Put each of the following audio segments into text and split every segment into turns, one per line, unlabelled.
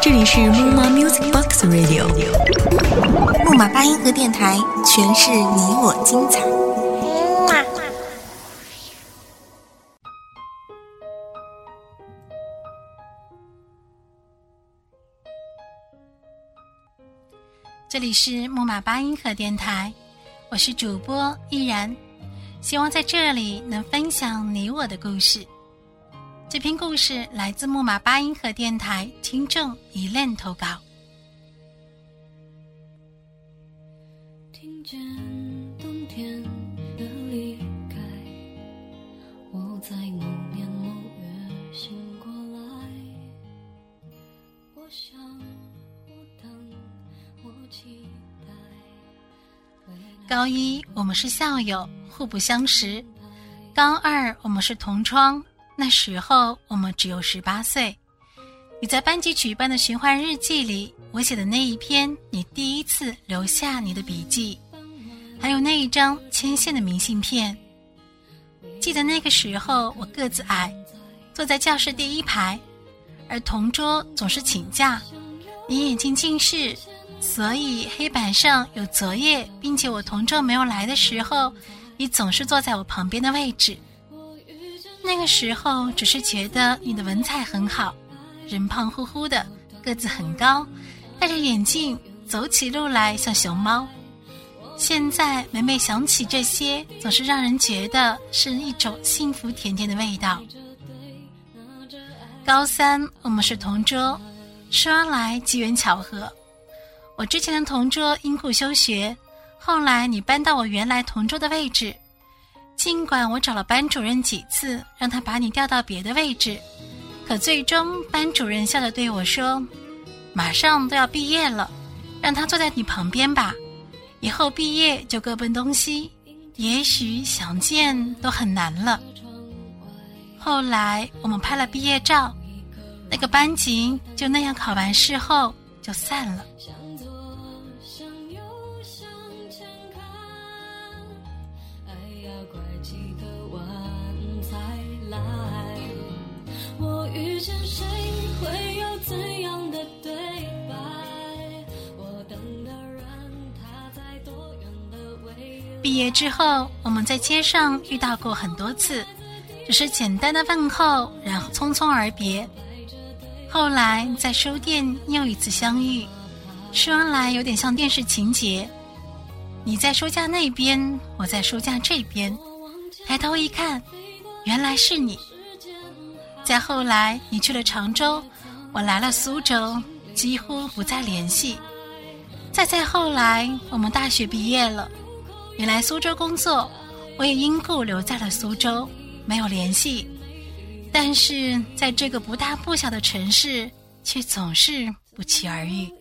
这里是木马 Music Box Radio，
木马八音盒电台，诠释你我精彩。
这里是木马八音盒电台，我是主播依然，希望在这里能分享你我的故事。这篇故事来自木马八音盒电台听众一恋投稿。
听见冬天的离开，我在某年某月醒过来。我想，我等，我期待。
高一我们是校友，互不相识；高二我们是同窗，那时候我们只有十八岁。你在班级举办的循环日记里，我写的那一篇你第一次留下你的笔记，还有那一张牵线的明信片。记得那个时候我个子矮，坐在教室第一排，而同桌总是请假。你眼睛近视。所以黑板上有作业，并且我同桌没有来的时候，你总是坐在我旁边的位置。那个时候只是觉得你的文采很好，人胖乎乎的，个子很高，戴着眼镜，走起路来像熊猫。现在每每想起这些，总是让人觉得是一种幸福甜甜的味道。高三我们是同桌，说来机缘巧合。我之前的同桌因故休学，后来你搬到我原来同桌的位置。尽管我找了班主任几次，让他把你调到别的位置，可最终班主任笑着对我说：“马上都要毕业了，让他坐在你旁边吧。以后毕业就各奔东西，也许想见都很难了。”后来我们拍了毕业照，那个班级就那样考完试后就散了。毕业之后，我们在街上遇到过很多次，只是简单的问候，然后匆匆而别。后来在书店又一次相遇，说来有点像电视情节：你在书架那边，我在书架这边，抬头一看，原来是你。再后来，你去了常州，我来了苏州，几乎不再联系。再再后来，我们大学毕业了。你来苏州工作，我也因故留在了苏州，没有联系。但是在这个不大不小的城市，却总是不期而遇。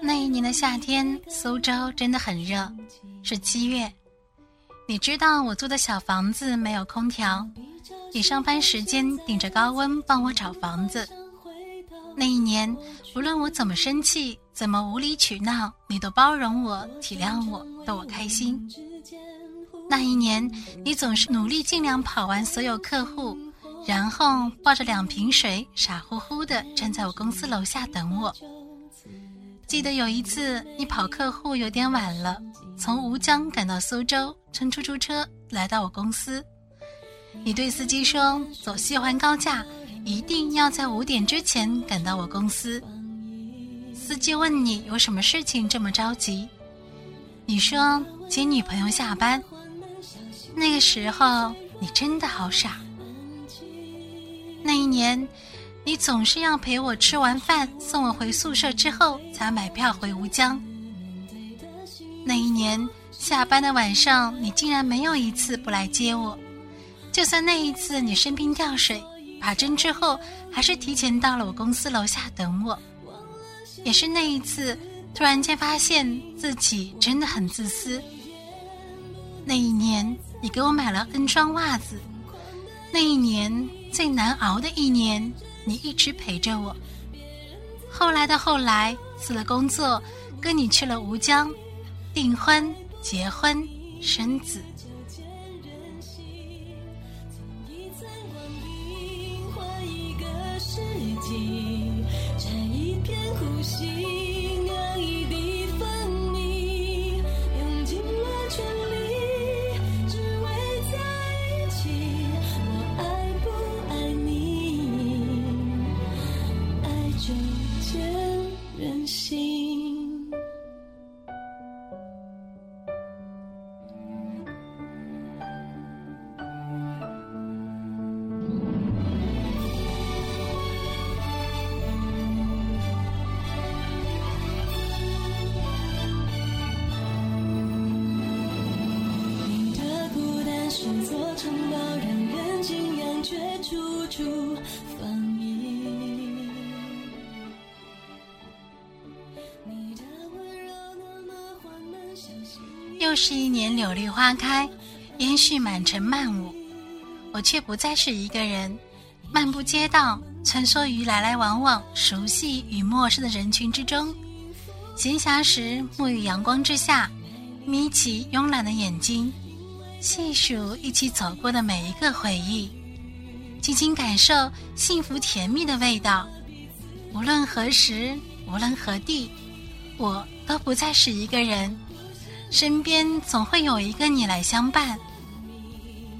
那一年的夏天，苏州真的很热，是七月。你知道我租的小房子没有空调，你上班时间顶着高温帮我找房子。那一年，无论我怎么生气，怎么无理取闹，你都包容我、体谅我，逗我开心。那一年，你总是努力尽量跑完所有客户。然后抱着两瓶水，傻乎乎的站在我公司楼下等我。记得有一次你跑客户有点晚了，从吴江赶到苏州，乘出租车来到我公司。你对司机说：“走西环高架，一定要在五点之前赶到我公司。”司机问你有什么事情这么着急？你说接女朋友下班。那个时候你真的好傻。那一年，你总是要陪我吃完饭，送我回宿舍之后才买票回吴江。那一年下班的晚上，你竟然没有一次不来接我，就算那一次你生病掉水，打针之后，还是提前到了我公司楼下等我。也是那一次，突然间发现自己真的很自私。那一年，你给我买了 N 双袜子；那一年最难熬的一年，你一直陪着我。后来的后来，辞了工作，跟你去了吴江，订婚、结婚、生子。又是一年柳绿花开，烟絮满城漫舞，我却不再是一个人，漫步街道，穿梭于来来往往、熟悉与陌生的人群之中。闲暇时，沐浴阳光之下，眯起慵懒的眼睛，细数一起走过的每一个回忆，静静感受幸福甜蜜的味道。无论何时，无论何地，我都不再是一个人。身边总会有一个你来相伴。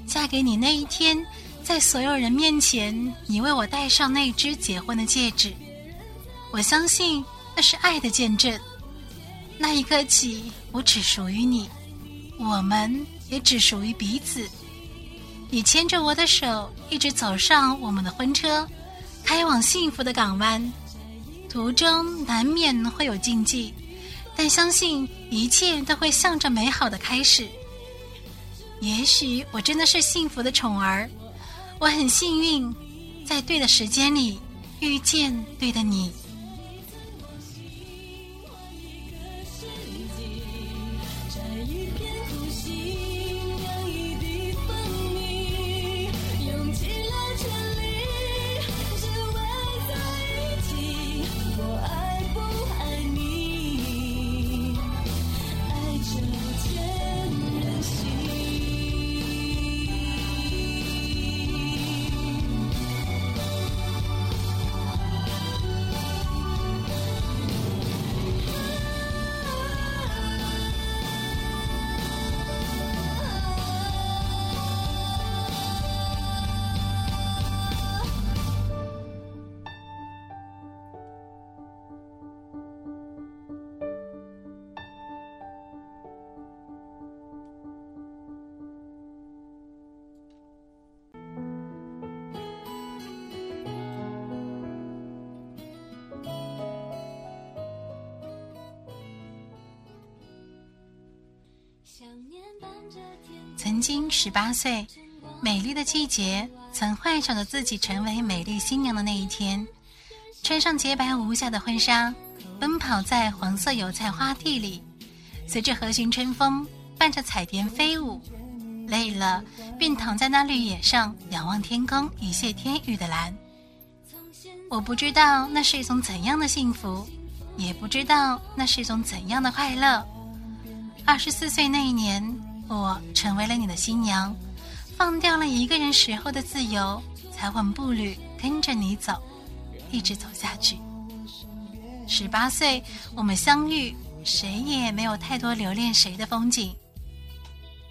嫁给你那一天，在所有人面前，你为我戴上那只结婚的戒指，我相信那是爱的见证。那一刻起，我只属于你，我们也只属于彼此。你牵着我的手，一直走上我们的婚车，开往幸福的港湾。途中难免会有禁忌。但相信一切都会向着美好的开始。也许我真的是幸福的宠儿，我很幸运，在对的时间里遇见对的你。曾经十八岁，美丽的季节，曾幻想着自己成为美丽新娘的那一天，穿上洁白无瑕的婚纱，奔跑在黄色油菜花地里，随着和煦春风，伴着彩蝶飞舞。累了，便躺在那绿野上，仰望天空一泻天宇的蓝。我不知道那是一种怎样的幸福，也不知道那是一种怎样的快乐。二十四岁那一年，我成为了你的新娘，放掉了一个人时候的自由，才稳步履跟着你走，一直走下去。十八岁我们相遇，谁也没有太多留恋谁的风景。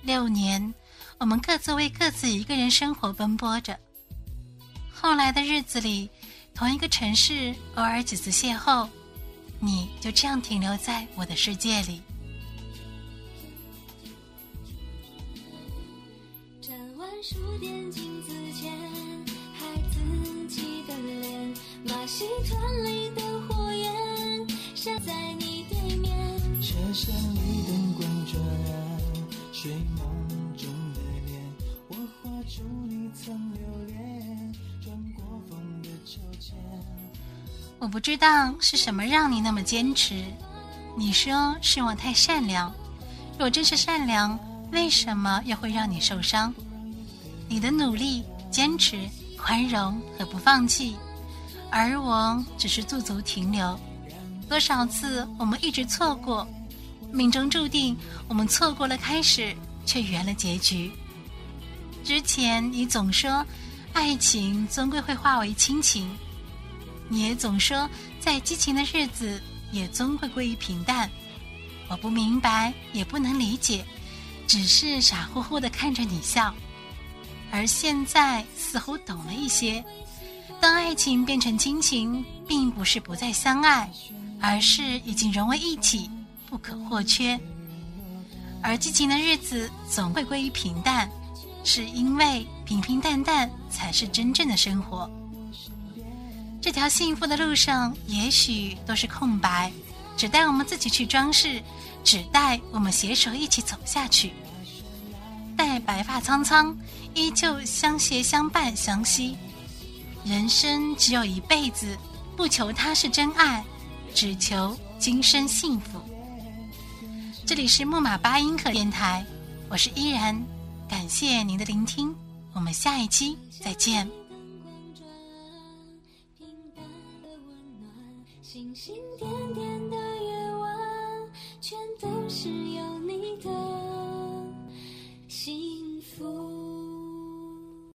六年，我们各自为各自一个人生活奔波着。后来的日子里，同一个城市，偶尔几次邂逅，你就这样停留在我的世界里。书店镜子前，孩子气的脸，马戏团里的火焰，闪在你对面。车厢里灯光转暗，睡梦中的脸，我画出你曾留恋，转过风的秋千。我不知道是什么让你那么坚持。你说是我太善良，若真是善良，为什么又会让你受伤？你的努力、坚持、宽容和不放弃，而我只是驻足停留。多少次我们一直错过，命中注定我们错过了开始，却圆了结局。之前你总说，爱情终归会化为亲情，你也总说，在激情的日子。也终会归于平淡。我不明白，也不能理解，只是傻乎乎的看着你笑。而现在似乎懂了一些。当爱情变成亲情，并不是不再相爱，而是已经融为一体，不可或缺。而激情的日子总会归于平淡，是因为平平淡淡才是真正的生活。这条幸福的路上，也许都是空白，只待我们自己去装饰，只待我们携手一起走下去。待白发苍苍，依旧相携相伴相惜。人生只有一辈子，不求他是真爱，只求今生幸福。这里是木马八音盒电台，我是依然，感谢您的聆听，我们下一期再见。
星星点点的。